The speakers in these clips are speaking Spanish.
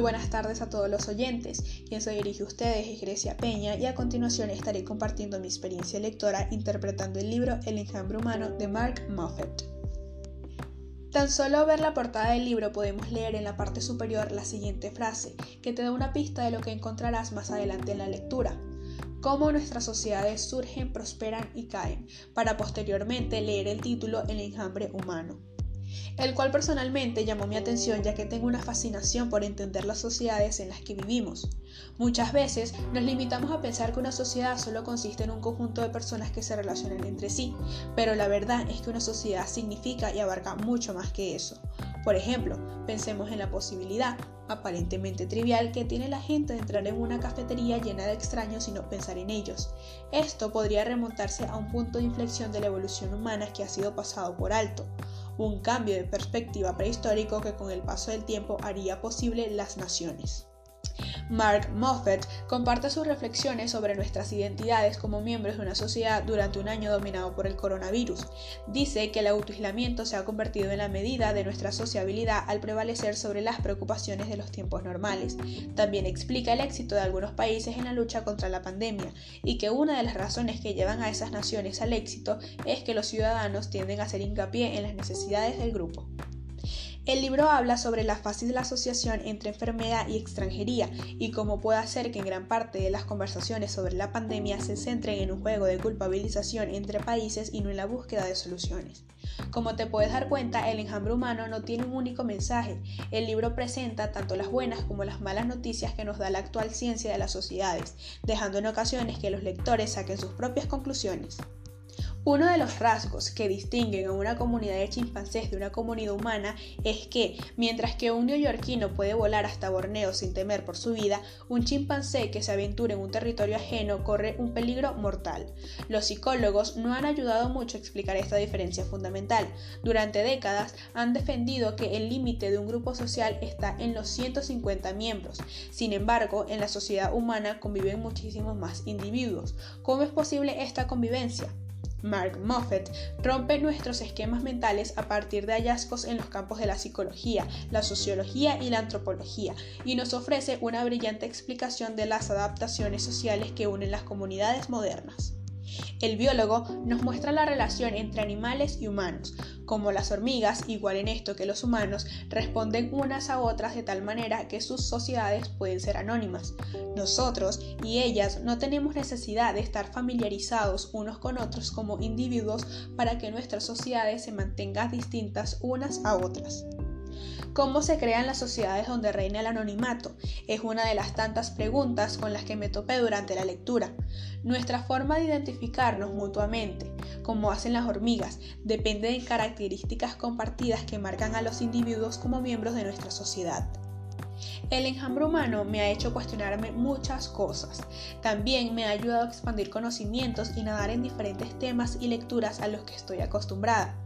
Muy buenas tardes a todos los oyentes. Quien se dirige a ustedes es Grecia Peña y a continuación estaré compartiendo mi experiencia lectora interpretando el libro El enjambre humano de Mark Moffat. Tan solo ver la portada del libro podemos leer en la parte superior la siguiente frase, que te da una pista de lo que encontrarás más adelante en la lectura. Cómo nuestras sociedades surgen, prosperan y caen, para posteriormente leer el título El enjambre humano el cual personalmente llamó mi atención ya que tengo una fascinación por entender las sociedades en las que vivimos. Muchas veces nos limitamos a pensar que una sociedad solo consiste en un conjunto de personas que se relacionan entre sí, pero la verdad es que una sociedad significa y abarca mucho más que eso. Por ejemplo, pensemos en la posibilidad, aparentemente trivial, que tiene la gente de entrar en una cafetería llena de extraños y no pensar en ellos. Esto podría remontarse a un punto de inflexión de la evolución humana que ha sido pasado por alto un cambio de perspectiva prehistórico que con el paso del tiempo haría posible las naciones. Mark Moffat comparte sus reflexiones sobre nuestras identidades como miembros de una sociedad durante un año dominado por el coronavirus. Dice que el autoaislamiento se ha convertido en la medida de nuestra sociabilidad al prevalecer sobre las preocupaciones de los tiempos normales. También explica el éxito de algunos países en la lucha contra la pandemia y que una de las razones que llevan a esas naciones al éxito es que los ciudadanos tienden a hacer hincapié en las necesidades del grupo. El libro habla sobre la fácil asociación entre enfermedad y extranjería y cómo puede hacer que en gran parte de las conversaciones sobre la pandemia se centren en un juego de culpabilización entre países y no en la búsqueda de soluciones. Como te puedes dar cuenta, el enjambre humano no tiene un único mensaje. El libro presenta tanto las buenas como las malas noticias que nos da la actual ciencia de las sociedades, dejando en ocasiones que los lectores saquen sus propias conclusiones. Uno de los rasgos que distinguen a una comunidad de chimpancés de una comunidad humana es que, mientras que un neoyorquino puede volar hasta Borneo sin temer por su vida, un chimpancé que se aventura en un territorio ajeno corre un peligro mortal. Los psicólogos no han ayudado mucho a explicar esta diferencia fundamental. Durante décadas han defendido que el límite de un grupo social está en los 150 miembros. Sin embargo, en la sociedad humana conviven muchísimos más individuos. ¿Cómo es posible esta convivencia? Mark Moffat rompe nuestros esquemas mentales a partir de hallazgos en los campos de la psicología, la sociología y la antropología, y nos ofrece una brillante explicación de las adaptaciones sociales que unen las comunidades modernas. El biólogo nos muestra la relación entre animales y humanos, como las hormigas, igual en esto que los humanos, responden unas a otras de tal manera que sus sociedades pueden ser anónimas. Nosotros y ellas no tenemos necesidad de estar familiarizados unos con otros como individuos para que nuestras sociedades se mantengan distintas unas a otras. ¿Cómo se crean las sociedades donde reina el anonimato? Es una de las tantas preguntas con las que me topé durante la lectura. Nuestra forma de identificarnos mutuamente, como hacen las hormigas, depende de características compartidas que marcan a los individuos como miembros de nuestra sociedad. El enjambre humano me ha hecho cuestionarme muchas cosas. También me ha ayudado a expandir conocimientos y nadar en diferentes temas y lecturas a los que estoy acostumbrada.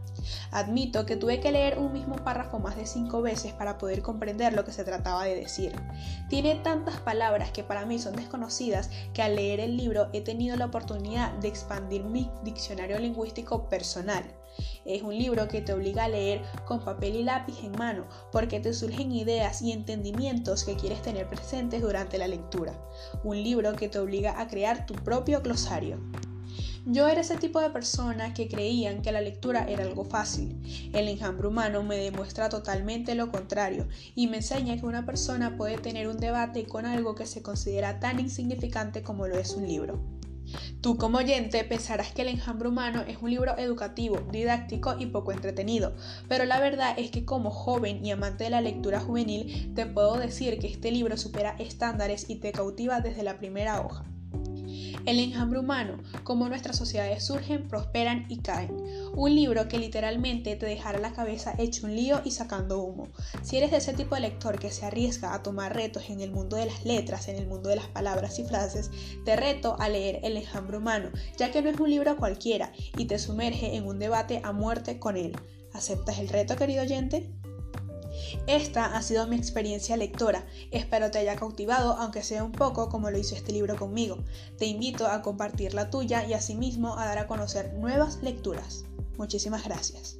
Admito que tuve que leer un mismo párrafo más de cinco veces para poder comprender lo que se trataba de decir. Tiene tantas palabras que para mí son desconocidas que al leer el libro he tenido la oportunidad de expandir mi diccionario lingüístico personal. Es un libro que te obliga a leer con papel y lápiz en mano porque te surgen ideas y entendimientos que quieres tener presentes durante la lectura. Un libro que te obliga a crear tu propio glosario. Yo era ese tipo de persona que creían que la lectura era algo fácil. El enjambre humano me demuestra totalmente lo contrario y me enseña que una persona puede tener un debate con algo que se considera tan insignificante como lo es un libro. Tú como oyente pensarás que El enjambre humano es un libro educativo, didáctico y poco entretenido, pero la verdad es que como joven y amante de la lectura juvenil te puedo decir que este libro supera estándares y te cautiva desde la primera hoja. El enjambre humano, cómo nuestras sociedades surgen, prosperan y caen. Un libro que literalmente te dejará la cabeza hecho un lío y sacando humo. Si eres de ese tipo de lector que se arriesga a tomar retos en el mundo de las letras, en el mundo de las palabras y frases, te reto a leer El enjambre humano, ya que no es un libro cualquiera y te sumerge en un debate a muerte con él. ¿Aceptas el reto, querido oyente? Esta ha sido mi experiencia lectora. Espero te haya cautivado, aunque sea un poco como lo hizo este libro conmigo. Te invito a compartir la tuya y asimismo a dar a conocer nuevas lecturas. Muchísimas gracias.